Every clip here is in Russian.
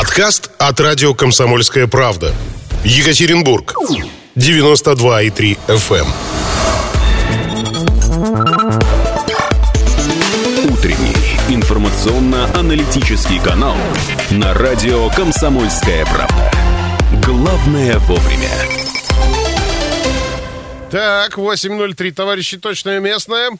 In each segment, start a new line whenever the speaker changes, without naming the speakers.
Подкаст от радио «Комсомольская правда». Екатеринбург. 92,3 FM.
Эм. Утренний информационно-аналитический канал на радио «Комсомольская правда». Главное вовремя.
Так, 8.03, товарищи, точное местное.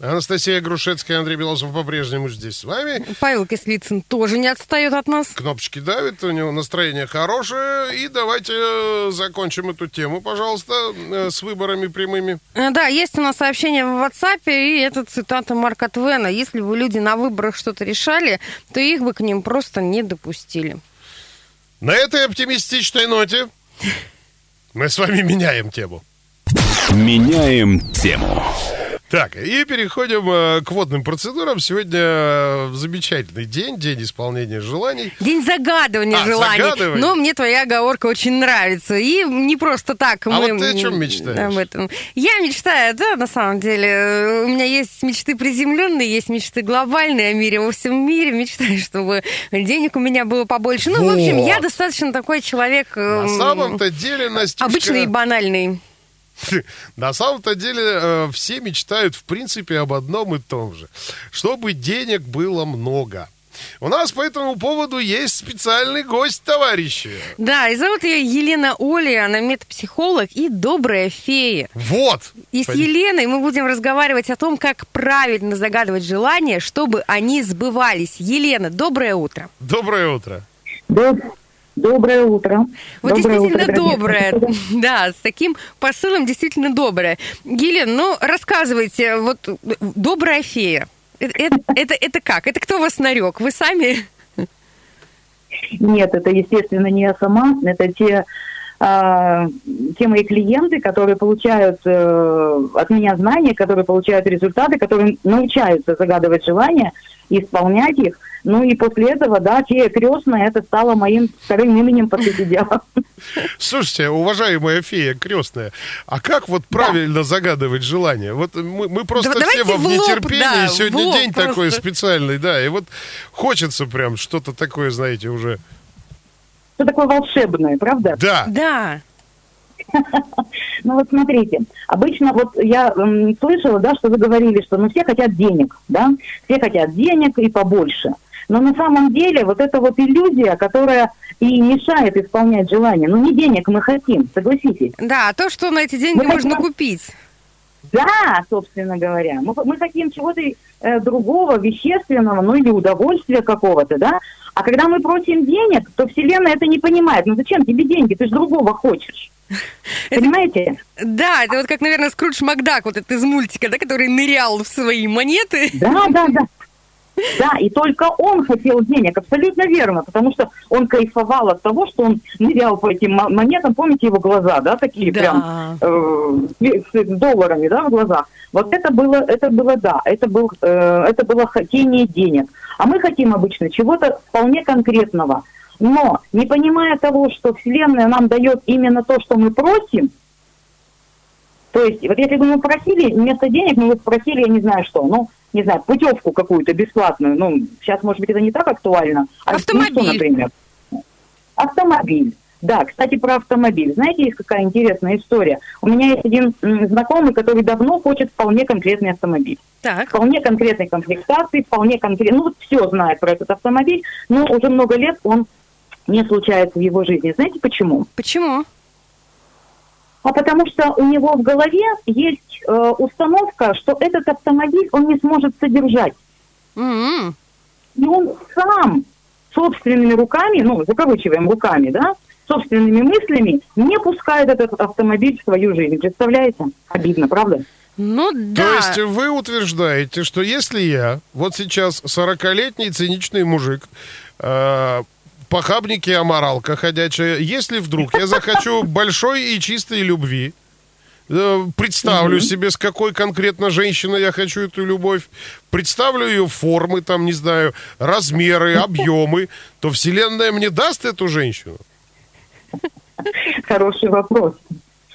Анастасия Грушецкая, Андрей Белосов по-прежнему здесь с вами.
Павел Кислицын тоже не отстает от нас.
Кнопочки давит, у него настроение хорошее. И давайте э, закончим эту тему, пожалуйста, э, с выборами прямыми.
Э, да, есть у нас сообщение в WhatsApp, и это цитата Марка Твена. Если бы люди на выборах что-то решали, то их бы к ним просто не допустили.
На этой оптимистичной ноте мы с вами меняем тему.
Меняем тему.
Так, и переходим э, к водным процедурам. Сегодня э, замечательный день, день исполнения желаний.
День загадывания
А,
желаний.
загадывания.
Но мне твоя оговорка очень нравится. И не просто так
А
мы...
вот ты о чем мечтаешь?
Об этом. Я мечтаю, да, на самом деле. э, У меня есть мечты приземленные, есть мечты глобальные о мире во всем мире. Мечтаю, чтобы денег у меня было побольше. Ну, в общем, я
Вот.
достаточно такой человек...
На самом-то деле, Настюшка...
Обычный и банальный.
На самом-то деле э, все мечтают, в принципе, об одном и том же. Чтобы денег было много. У нас по этому поводу есть специальный гость, товарищи.
Да, и зовут ее Елена Оли, она метапсихолог и добрая фея.
Вот.
И с Еленой мы будем разговаривать о том, как правильно загадывать желания, чтобы они сбывались. Елена, доброе утро.
Доброе утро.
Доб- Доброе утро.
Вот
Доброе утро,
действительно
дорогие
доброе. Да, с таким посылом действительно доброе. Елена, ну рассказывайте, вот э, добрая фея. Это, это, это, это как? Это кто вас нарек? Вы сами?
Нет, это, естественно, не я сама. Это те, а, те мои клиенты, которые получают э, от меня знания, которые получают результаты, которые научаются загадывать желания, исполнять их. Ну и после этого, да, фея крестная, это стало моим вторым именем по сути дела.
Слушайте, уважаемая фея крестная, а как вот правильно загадывать желание? Вот мы, мы просто
Да
все
давайте
во
в
нетерпении,
да,
сегодня
лоб
день такой
просто.
специальный, да, и вот хочется прям что-то такое, знаете, уже...
Что такое волшебное, правда?
Да,
Да.
Ну вот смотрите, обычно вот я м, слышала, да, что вы говорили, что ну все хотят денег, да, все хотят денег и побольше. Но на самом деле вот эта вот иллюзия, которая и мешает исполнять желания, ну не денег мы хотим, согласитесь.
Да, то, что на эти деньги
Мы
можно
хотим-
купить.
Да, собственно говоря, мы, мы хотим чего-то э, другого, вещественного, ну или удовольствия какого-то, да. А когда мы просим денег, то Вселенная это не понимает. Ну зачем тебе деньги? Ты же другого хочешь. Понимаете?
Да, это вот как, наверное, Скрудж Макдак, вот этот из мультика, да, который нырял в свои монеты.
Да, да, да. Да, и только он хотел денег, абсолютно верно, потому что он кайфовал от того, что он нырял по этим мо- монетам, помните его глаза, да, такие
Да.
прям э, с с долларами, да, в глазах. Вот это было, это было, да, это, был, э, это было хотение денег. А мы хотим обычно чего-то вполне конкретного. Но не понимая того, что Вселенная нам дает именно то, что мы просим, то есть, вот если бы мы просили вместо денег, мы бы спросили, я не знаю что, ну, не знаю, путевку какую-то бесплатную, ну, сейчас, может быть, это не так актуально. А ну,
Автомобиль.
что, например? Автомобиль. Да, кстати, про автомобиль. Знаете, есть какая интересная история? У меня есть один знакомый, который давно хочет вполне конкретный автомобиль.
Так.
Вполне конкретной комплектации, вполне конкретно, ну, вот все знает про этот автомобиль, но уже много лет он не случается в его жизни. Знаете почему?
Почему?
А потому что у него в голове есть э, установка, что этот автомобиль он не сможет содержать.
М-м.
И он сам собственными руками, ну, закавычиваем руками, да, собственными мыслями не пускает этот автомобиль в свою жизнь. Представляете? Обидно, правда?
Ну да.
То есть вы утверждаете, что если я, вот сейчас 40-летний циничный мужик, э, похабник и аморалка ходячая, если вдруг я захочу большой и чистой любви, э, представлю себе, с какой конкретно женщиной я хочу эту любовь, представлю ее формы, там, не знаю, размеры, объемы, то Вселенная мне даст эту женщину?
Хороший вопрос.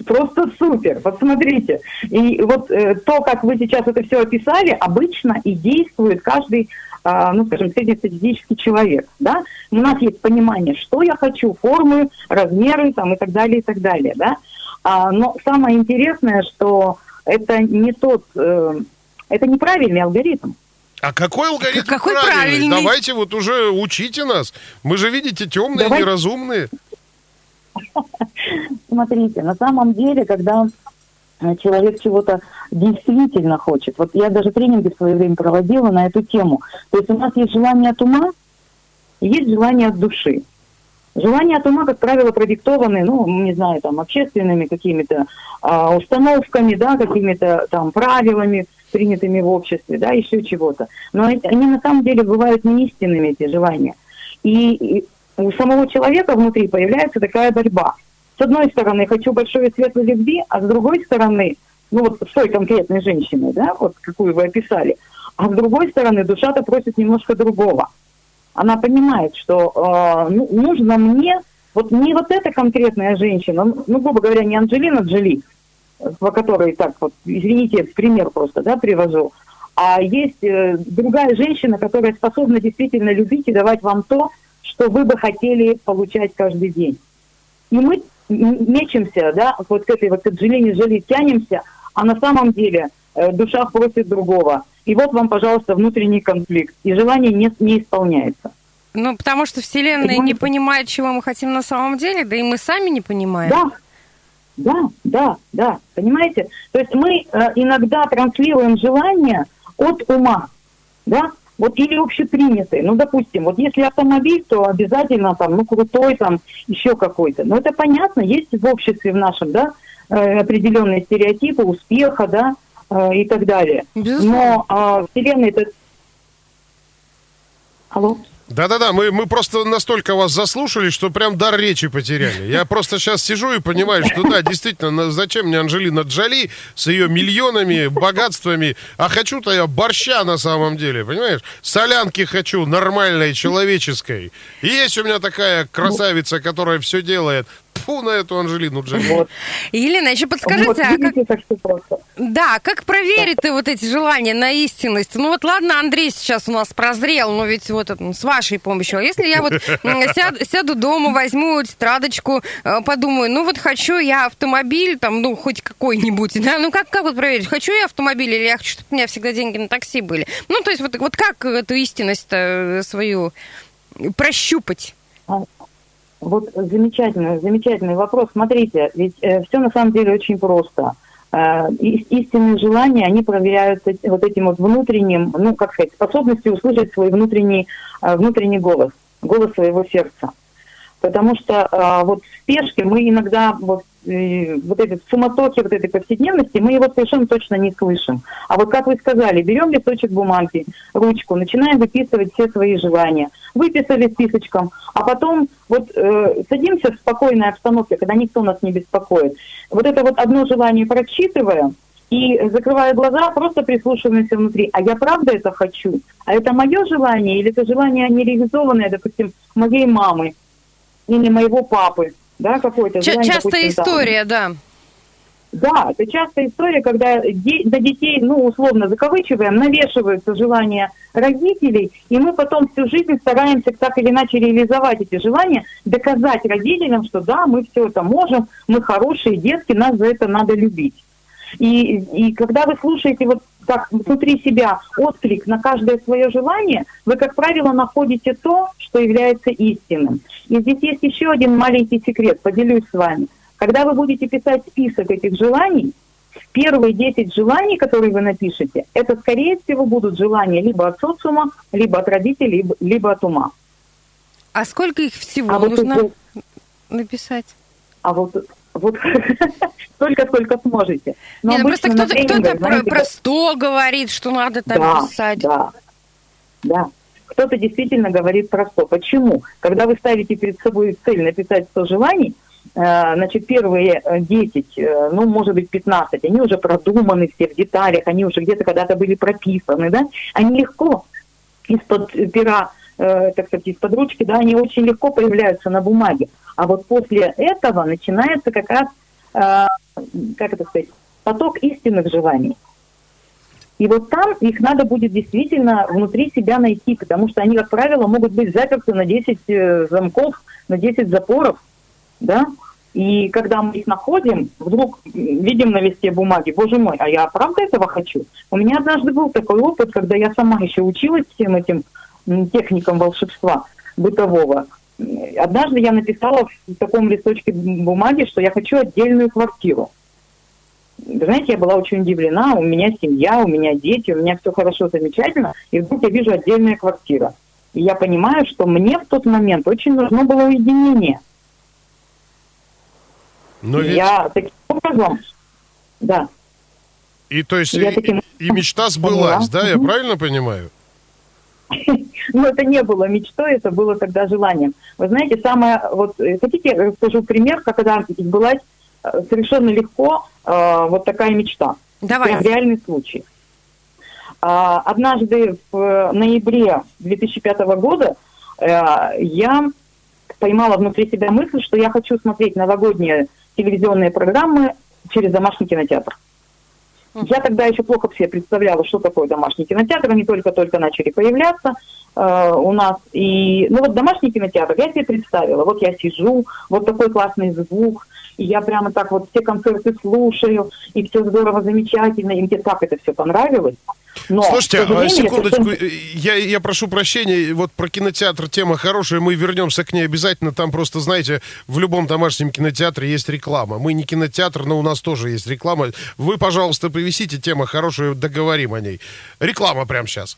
Просто супер. Вот смотрите. И вот э, то, как вы сейчас это все описали, обычно и действует каждый ну, скажем, среднестатистический человек, да, у нас есть понимание, что я хочу, формы, размеры там и так далее, и так далее, да, а, но самое интересное, что это не тот, э, это неправильный алгоритм.
А какой алгоритм
Какой
правильный?
правильный?
Давайте вот уже учите нас. Мы же, видите, темные,
Давай.
неразумные.
Смотрите, на самом деле, когда человек чего-то действительно хочет, вот я даже тренинги в свое время проводила на эту тему, то есть у нас есть желание от ума, есть желание от души. Желания от ума, как правило, продиктованы, ну, не знаю, там, общественными какими-то а, установками, да, какими-то там правилами, принятыми в обществе, да, еще чего-то. Но они на самом деле бывают не истинными, эти желания. И, и у самого человека внутри появляется такая борьба. С одной стороны, хочу большой и светлой любви, а с другой стороны, ну вот с той конкретной женщиной, да, вот какую вы описали, а с другой стороны, душа-то просит немножко другого она понимает, что э, ну, нужно мне, вот не вот эта конкретная женщина, ну, ну, грубо говоря, не Анджелина Джоли, по которой так вот, извините, пример просто, да, привожу, а есть э, другая женщина, которая способна действительно любить и давать вам то, что вы бы хотели получать каждый день. И мы мечемся, да, вот к этой вот Анджелине Джоли тянемся, а на самом деле э, душа просит другого. И вот вам, пожалуйста, внутренний конфликт. И желание не, не исполняется.
Ну, потому что Вселенная не
Понимаете?
понимает, чего мы хотим на самом деле, да и мы сами не понимаем.
Да, да, да, да, понимаете? То есть мы э, иногда транслируем желание от ума, да, вот или общепринятый. Ну, допустим, вот если автомобиль, то обязательно там, ну, крутой там, еще какой-то. Ну, это понятно, есть в обществе в нашем, да, э, определенные стереотипы успеха, да, э, и так далее.
Безусловно.
Но э, Вселенная это... Алло?
Да-да-да, мы, мы просто настолько вас заслушали, что прям дар речи потеряли. Я просто сейчас сижу и понимаю, что да, действительно, зачем мне Анжелина Джоли с ее миллионами, богатствами, а хочу-то я борща на самом деле, понимаешь? Солянки хочу, нормальной, человеческой. И есть у меня такая красавица, которая все делает. Фу на эту Анжелину Джоли.
Вот.
Елена, еще подскажите,
вот,
а как,
как
да, как проверить ты вот эти желания на истинность? Ну вот ладно, Андрей сейчас у нас прозрел, но ведь вот это, ну, с вашей помощью. А если я вот сяду, сяду дома, возьму тетрадочку, э, подумаю, ну вот хочу я автомобиль, там, ну хоть какой-нибудь, да, ну как, как вот проверить, хочу я автомобиль или я хочу, чтобы у меня всегда деньги на такси были? Ну то есть вот, вот как эту истинность свою прощупать?
Вот замечательный, замечательный вопрос. Смотрите, ведь все на самом деле очень просто. Э, ис- истинные желания, они проверяются вот этим вот внутренним, ну, как сказать, способностью услышать свой внутренний, э, внутренний голос, голос своего сердца. Потому что э, вот в спешке мы иногда вот, э, вот этой суматохи, вот этой повседневности, мы его совершенно точно не слышим. А вот как вы сказали, берем листочек бумаги, ручку, начинаем выписывать все свои желания. Выписали списочком, а потом вот э, садимся в спокойной обстановке, когда никто нас не беспокоит. Вот это вот одно желание прочитываем, и закрывая глаза, просто прислушиваемся внутри. А я правда это хочу? А это мое желание или это желание нереализованное, допустим, моей мамы или моего папы? Да, какое-то
Ча-
желание,
частая
допустим, там.
история, да.
Да, это частая история, когда де- на детей, ну, условно закавычиваем, навешиваются желания родителей, и мы потом всю жизнь стараемся так или иначе реализовать эти желания, доказать родителям, что да, мы все это можем, мы хорошие детки, нас за это надо любить. И, и когда вы слушаете вот так внутри себя отклик на каждое свое желание, вы, как правило, находите то, что является истинным. И здесь есть еще один маленький секрет, поделюсь с вами. Когда вы будете писать список этих желаний, первые 10 желаний, которые вы напишете, это, скорее всего, будут желания либо от социума, либо от родителей, либо, либо от ума.
А сколько их всего
А вот
нужно
тут-
написать?
А вот, вот столько, сколько сможете. Но
Не, ну просто кто-то, кто-то
тренингах,
про,
знаете,
про 100 говорит, что надо там
да,
писать.
Да, да. Кто-то действительно говорит про 100. Почему? Когда вы ставите перед собой цель написать 100 желаний, э, значит, первые э, 10, э, ну, может быть, 15, они уже продуманы все в деталях, они уже где-то когда-то были прописаны, да, они легко из-под пера, э, так сказать, из-под ручки, да, они очень легко появляются на бумаге. А вот после этого начинается как раз, э, как это сказать, поток истинных желаний. И вот там их надо будет действительно внутри себя найти, потому что они, как правило, могут быть заперты на 10 э, замков, на 10 запоров, да, и когда мы их находим, вдруг видим на листе бумаги, боже мой, а я правда этого хочу? У меня однажды был такой опыт, когда я сама еще училась всем этим техникам волшебства бытового. Однажды я написала в таком листочке бумаги, что я хочу отдельную квартиру. Вы знаете, я была очень удивлена, у меня семья, у меня дети, у меня все хорошо, замечательно, и вдруг я вижу отдельная квартира. И я понимаю, что мне в тот момент очень нужно было уединение –
но ведь...
Я таким образом, да.
И то есть и, таким... и мечта сбылась, да, я правильно понимаю?
Ну, это не было мечтой, это было тогда желанием. Вы знаете, самое, вот, э, хотите, я расскажу пример, когда сбылась э, совершенно легко э, вот такая мечта.
Давай.
Прям реальный случай. Э, однажды в ноябре 2005 года э, я поймала внутри себя мысль, что я хочу смотреть новогодние телевизионные программы через домашний кинотеатр. Я тогда еще плохо себе представляла, что такое домашний кинотеатр. Они только-только начали появляться э, у нас. И, ну вот домашний кинотеатр я себе представила. Вот я сижу, вот такой классный звук, и я прямо так вот все концерты слушаю, и все здорово, замечательно, и мне так это все понравилось.
Но, Слушайте, а, секундочку, я, я прошу прощения, вот про кинотеатр тема хорошая, мы вернемся к ней обязательно, там просто, знаете, в любом домашнем кинотеатре есть реклама. Мы не кинотеатр, но у нас тоже есть реклама. Вы, пожалуйста, повисите, тема хорошая, договорим о ней. Реклама прямо сейчас.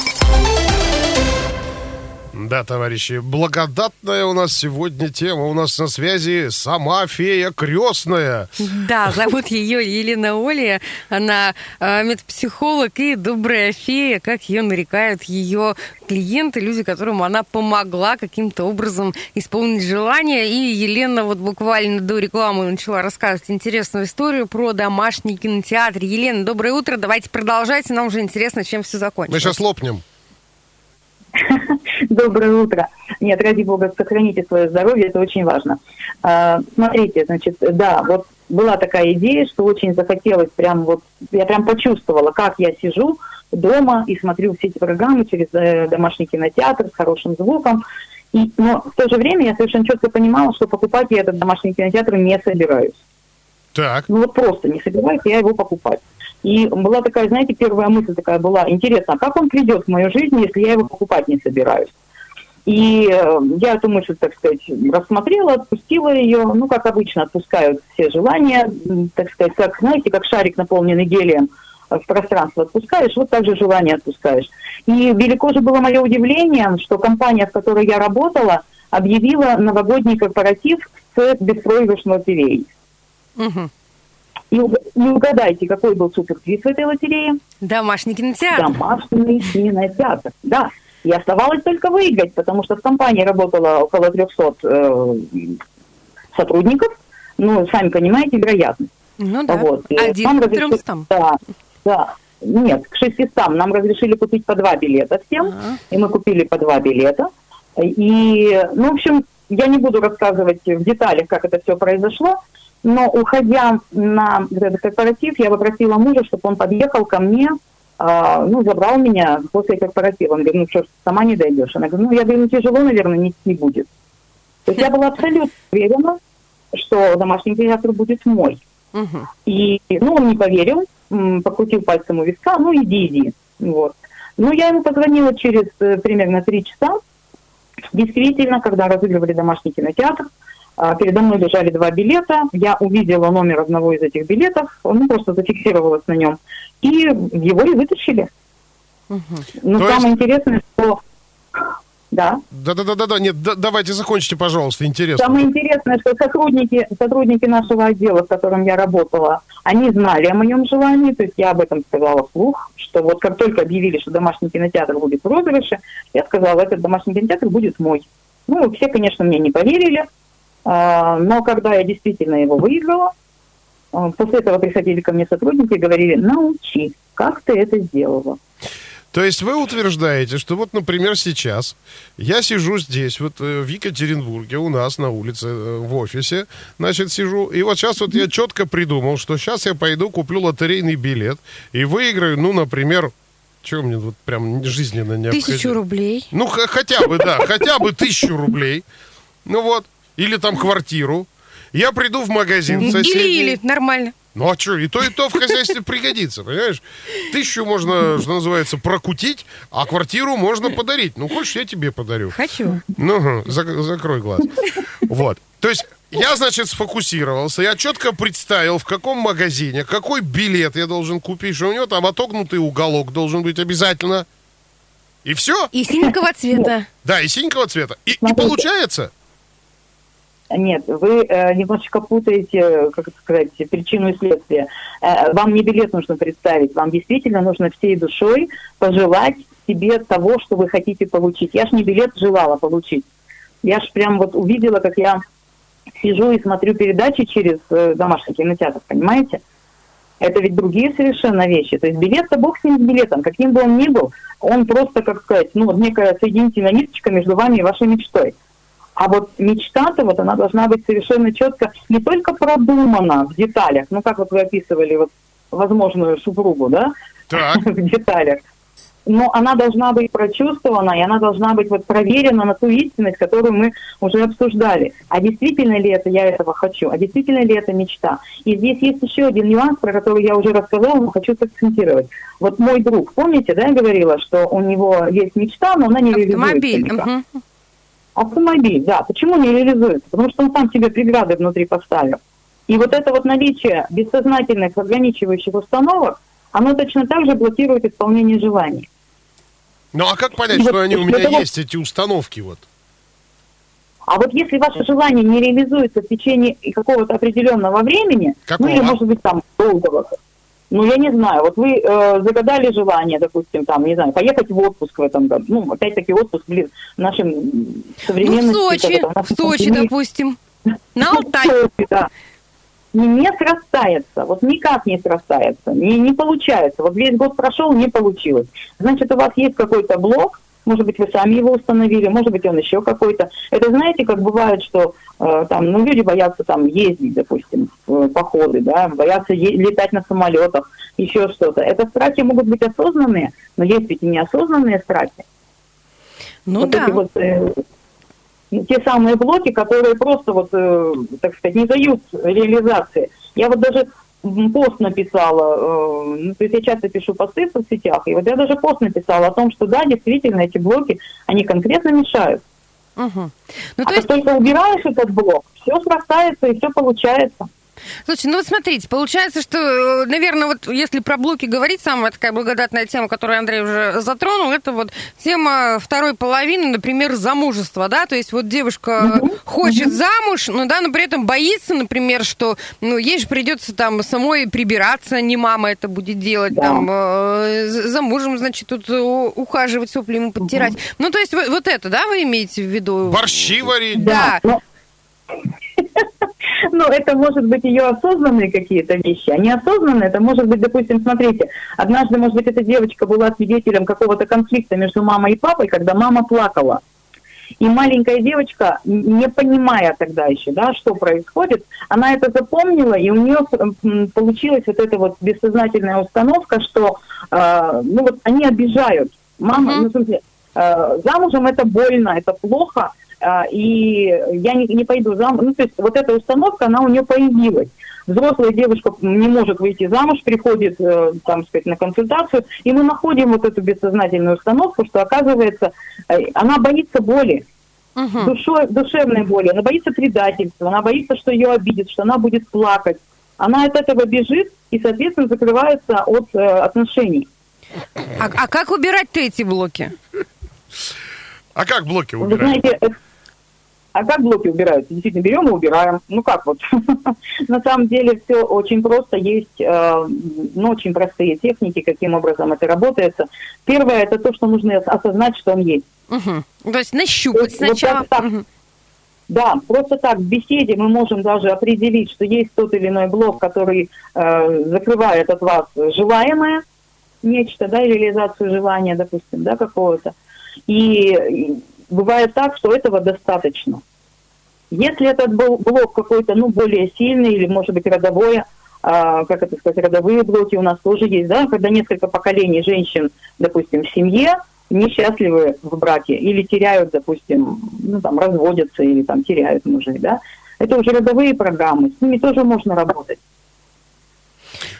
Да, товарищи, благодатная у нас сегодня тема. У нас на связи сама фея крестная.
Да, зовут ее Елена Оля. Она э, медпсихолог и добрая фея, как ее нарекают ее клиенты, люди, которым она помогла каким-то образом исполнить желание. И Елена вот буквально до рекламы начала рассказывать интересную историю про домашний кинотеатр. Елена, доброе утро. Давайте продолжайте. Нам уже интересно, чем все закончилось.
Мы сейчас лопнем.
Доброе утро. Нет, ради бога, сохраните свое здоровье, это очень важно. А, смотрите, значит, да, вот была такая идея, что очень захотелось прям вот, я прям почувствовала, как я сижу дома и смотрю все эти программы через э, домашний кинотеатр с хорошим звуком. И, но в то же время я совершенно четко понимала, что покупать я этот домашний кинотеатр не собираюсь.
Так.
Ну вот просто не собираюсь я его покупать. И была такая, знаете, первая мысль такая была, интересно, а как он придет в мою жизнь, если я его покупать не собираюсь? И э, я эту мысль, так сказать, рассмотрела, отпустила ее, ну, как обычно, отпускают все желания, так сказать, как, знаете, как шарик, наполненный гелием, в пространство отпускаешь, вот так же желание отпускаешь. И велико же было мое удивление, что компания, в которой я работала, объявила новогодний корпоратив с беспроигрышной лотереей. Угу. И, и угадайте, какой был суперприз в этой лотерее?
Домашний кинотеатр.
Домашний кинотеатр, да. И оставалось только выиграть, потому что в компании работало около 300 э, сотрудников. Ну, сами понимаете, вероятность.
Ну да, вот. один нам разрешили, 300.
Да, да. Нет, к 600 нам разрешили купить по два билета всем, ага. и мы купили по два билета. И, ну, в общем, я не буду рассказывать в деталях, как это все произошло, но уходя на этот корпоратив, я попросила мужа, чтобы он подъехал ко мне, э, ну, забрал меня после корпоратива. Он говорит, ну что, сама не дойдешь. Она говорит, ну, я говорю, ну, тяжело, наверное, нести будет. То есть я была абсолютно уверена, что домашний кинотеатр будет мой. И, ну, он не поверил, покрутил пальцем у виска, ну, иди, иди. Вот. Ну, я ему позвонила через э, примерно три часа. Действительно, когда разыгрывали домашний кинотеатр, а, передо мной лежали два билета. Я увидела номер одного из этих билетов, ну, просто зафиксировалась на нем. И его и вытащили. Угу. Но То самое есть... интересное, что... Да.
Да, да, да, да, да. Нет, да, давайте закончите, пожалуйста, интересно.
Самое интересное, что сотрудники, сотрудники нашего отдела, в котором я работала, они знали о моем желании, то есть я об этом сказала вслух, что вот как только объявили, что домашний кинотеатр будет в розыгрыше, я сказала, этот домашний кинотеатр будет мой. Ну, все, конечно, мне не поверили, а, но когда я действительно его выиграла, а, после этого приходили ко мне сотрудники и говорили, научи, как ты это сделала.
То есть вы утверждаете, что вот, например, сейчас я сижу здесь, вот э, в Екатеринбурге, у нас на улице, э, в офисе, значит, сижу, и вот сейчас вот я четко придумал, что сейчас я пойду куплю лотерейный билет и выиграю, ну, например, что мне вот прям жизненно необходимо?
Тысячу рублей.
Ну, хотя бы, да, хотя бы тысячу рублей. Ну вот, или там квартиру. Я приду в магазин соседний.
Или-или, нормально.
Ну а что, и то, и то в хозяйстве пригодится, понимаешь? Тысячу можно, что называется, прокутить, а квартиру можно подарить. Ну, хочешь, я тебе подарю.
Хочу.
Ну, зак- закрой глаз. Вот. То есть я, значит, сфокусировался, я четко представил, в каком магазине, какой билет я должен купить, что у него там отогнутый уголок должен быть обязательно. И все.
И синенького цвета.
Да, и синенького цвета. И, и получается.
Нет, вы э, немножечко путаете, как это сказать, причину и следствие. Э, вам не билет нужно представить, вам действительно нужно всей душой пожелать себе того, что вы хотите получить. Я ж не билет желала получить. Я ж прям вот увидела, как я сижу и смотрю передачи через э, домашний кинотеатр, понимаете? Это ведь другие совершенно вещи. То есть билет-то бог с ним с билетом, каким бы он ни был, он просто, как сказать, ну некая соединительная ниточка между вами и вашей мечтой. А вот мечта-то вот она должна быть совершенно четко не только продумана в деталях, ну как вот вы описывали вот возможную супругу, да,
Так.
в деталях, но она должна быть прочувствована, и она должна быть вот проверена на ту истинность, которую мы уже обсуждали. А действительно ли это я этого хочу? А действительно ли это мечта? И здесь есть еще один нюанс, про который я уже рассказала, но хочу сакцентировать. Вот мой друг, помните, да, я говорила, что у него есть мечта, но она не реализуется
Автомобиль.
никак. Автомобиль, да. Почему не реализуется? Потому что он сам себе преграды внутри поставил. И вот это вот наличие бессознательных ограничивающих установок, оно точно так же блокирует исполнение желаний.
Ну а как понять,
И
что
вот
они у меня
того-
есть, эти установки вот?
А вот если ваше желание не реализуется в течение какого-то определенного времени,
Какого?
ну или может быть там долгого, ну я не знаю, вот вы э, загадали желание, допустим, там, не знаю, поехать в отпуск в этом году, ну опять-таки отпуск, блин, в нашем м,
Ну, в. Сочи,
это, в
Сочи,
мире-
допустим. На Алтай.
Сочи, да. Не, не срастается, вот никак не срастается, не, не получается. Вот весь год прошел, не получилось. Значит, у вас есть какой-то блок, может быть, вы сами его установили, может быть, он еще какой-то. Это знаете, как бывает, что э, там, ну, люди боятся там ездить, допустим, в э, походы, да, боятся е- летать на самолетах, еще что-то. Это страхи могут быть осознанные, но есть ведь и неосознанные страхи
Ну
вот
да.
эти вот э, те самые блоки, которые просто вот, э, так сказать, не дают реализации. Я вот даже пост написала, э, ну, то есть я часто пишу посты в соцсетях, и вот я даже пост написала о том, что да, действительно, эти блоки, они конкретно мешают.
Мгм. Ну,
а
то есть,
как только убираешь этот блок, все срастается и все получается.
Слушай, ну вот смотрите, получается, что, наверное, вот если про блоки говорить, самая такая благодатная тема, которую Андрей уже затронул, это вот тема второй половины, например, замужества, да, то есть вот девушка хочет замуж, но да, но при этом боится, например, что, ну, ей же придется там самой прибираться, не мама это будет делать,
Да.
там, э, за мужем, значит, тут э, ухаживать, сопли ему подтирать. Ну, то есть вот, вот это, да, вы имеете в виду?
Борщи варить.
Да.
Но, но это может быть ее осознанные какие-то вещи, а неосознанные, это может быть, допустим, смотрите, однажды, может быть, эта девочка была свидетелем какого-то конфликта между мамой и папой, когда мама плакала. И маленькая девочка, не понимая тогда еще, да, что происходит, она это запомнила, и у нее м, получилась вот эта вот бессознательная установка, что, э, ну вот они обижают. Мама,
Мгм.
ну, в смысле, э, замужем это больно, это плохо, э, и я не, не пойду замуж. Ну, то есть вот эта установка, она у нее появилась. Взрослая девушка не может выйти замуж, приходит, э, там сказать, на консультацию, и мы находим вот эту бессознательную установку, что, оказывается, э, она боится боли,
Мгм.
душой, душевной боли, она боится предательства, она боится, что ее обидят, что она будет плакать. Она от этого бежит и, соответственно, закрывается от э, отношений.
А, а как убирать-то эти блоки?
А как блоки
Вы
убирать?
знаете, э, а как блоки убираются? Действительно, берем и убираем. Ну как вот? На самом деле все очень просто. Есть э, ну, очень простые техники, каким образом это работает. Первое – это то, что нужно осознать, что он есть.
Мгм. То есть нащупать сначала.
Да, просто так в беседе мы можем даже определить, что есть тот или иной блок, который э, закрывает от вас желаемое, нечто, да, реализацию желания, допустим, да, какого-то. И бывает так, что этого достаточно. Если этот был блок какой-то, ну, более сильный или, может быть, родовой, а, как это сказать, родовые блоки у нас тоже есть, да, когда несколько поколений женщин, допустим, в семье, несчастливы в браке или теряют, допустим, ну, там, разводятся или там теряют мужей, да, это уже родовые программы, с ними тоже можно работать.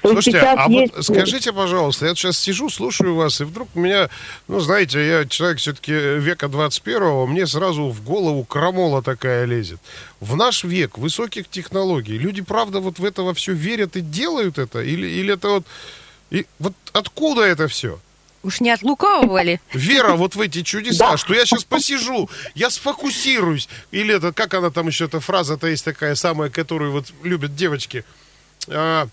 Слушайте, а есть... вот скажите, пожалуйста, я сейчас сижу, слушаю вас, и вдруг у меня, ну, знаете, я человек все-таки века 21-го, мне сразу в голову крамола такая лезет. В наш век высоких технологий люди, правда, вот в это все верят и делают это? Или, или это вот... И вот откуда это все?
Уж не от лукавого ли?
Вера вот в эти чудеса, что я сейчас посижу, я сфокусируюсь. Или это, как она там еще, эта фраза-то есть такая самая, которую вот любят девочки. А,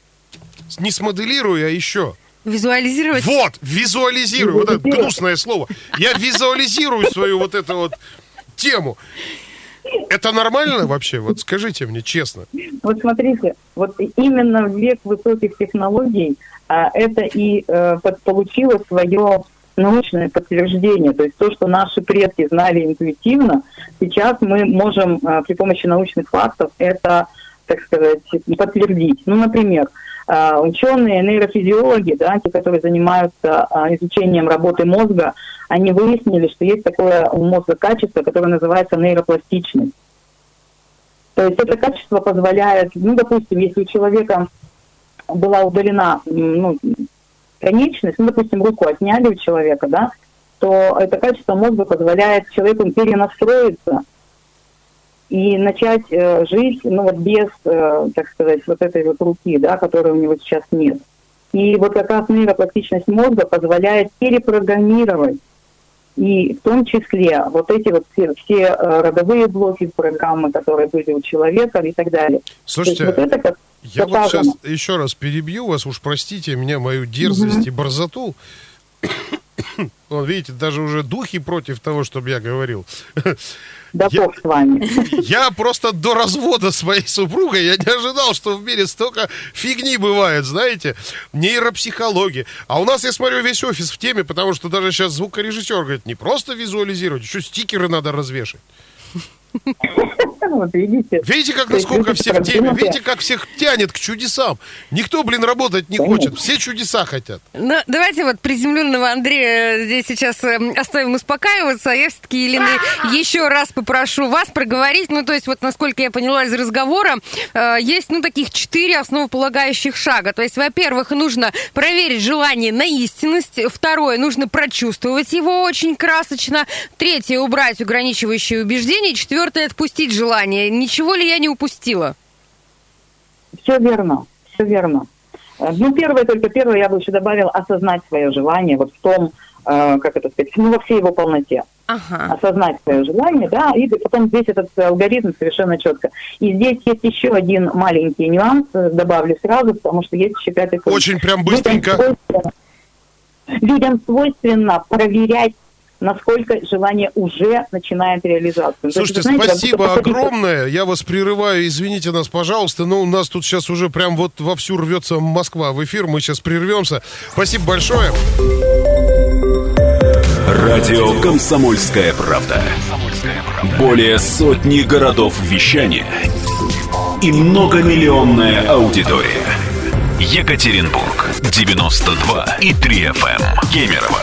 не смоделирую, а еще.
Визуализировать?
Вот, визуализирую. Вот это гнусное слово. Я визуализирую свою вот эту вот тему. Это нормально вообще? Вот скажите мне честно.
Вот смотрите, вот именно в век высоких технологий а, это и а, получило свое научное подтверждение. То есть то, что наши предки знали интуитивно, сейчас мы можем а, при помощи научных фактов это, так сказать, подтвердить. Ну, например, ученые, нейрофизиологи, да, те, которые занимаются а, изучением работы мозга, они выяснили, что есть такое у мозга качество, которое называется нейропластичность. То есть это качество позволяет, ну, допустим, если у человека была удалена ну, конечность, ну, допустим, руку отняли у человека, да, то это качество мозга позволяет человеку перенастроиться и начать э, жить, ну вот без, э, так сказать, вот этой вот руки, да, которой у него сейчас нет. И вот как раз нейропластичность мозга позволяет перепрограммировать и в том числе вот эти вот все, все э, родовые блоки программы, которые были у человека и так далее.
Слушайте, вот это как я вот сейчас еще раз перебью вас, уж простите меня, мою дерзость угу. и борзоту. Вот видите, даже уже духи против того, чтобы я говорил.
Да я, бог с вами.
Я просто до развода с моей супругой, я не ожидал, что в мире столько фигни бывает, знаете, нейропсихологии. А у нас, я смотрю, весь офис в теме, потому что даже сейчас звукорежиссер говорит, не просто визуализировать, еще стикеры надо развешать. Вот видите. Видите, как насколько все в теме? Видите, как всех тянет к чудесам? Никто, блин, работать не хочет. Все чудеса хотят.
Ну, давайте вот приземленного Андрея здесь сейчас эм, оставим успокаиваться. А я все-таки, Елена, еще раз попрошу вас проговорить. Ну, то есть, вот насколько я поняла из разговора, э, есть, ну, таких четыре основополагающих шага. То есть, во-первых, нужно проверить желание на истинность. Второе, нужно прочувствовать его очень красочно. Третье, убрать ограничивающие убеждения. Четвертое, отпустить желание. Ничего ли я не упустила?
Все верно, все верно. Э, ну, первое, только первое, я бы еще добавила осознать свое желание вот в том, э, как это сказать, ну, во всей его полноте. Ага. Осознать свое желание, да, и потом здесь этот алгоритм совершенно четко. И здесь есть еще один маленький нюанс, э, добавлю сразу, потому что есть еще пятый
пункт. Очень прям быстренько. Людям
свойственно, людям свойственно проверять насколько желание уже начинает реализацию.
Слушайте, есть, знаете, спасибо огромное. Я вас прерываю, извините нас, пожалуйста, но у нас тут сейчас уже прям вот вовсю рвется Москва в эфир. Мы сейчас прервемся. Спасибо большое.
Радио «Комсомольская правда». Более сотни городов вещания и многомиллионная аудитория. Екатеринбург 92 и 3 FM. Эм. Кемерово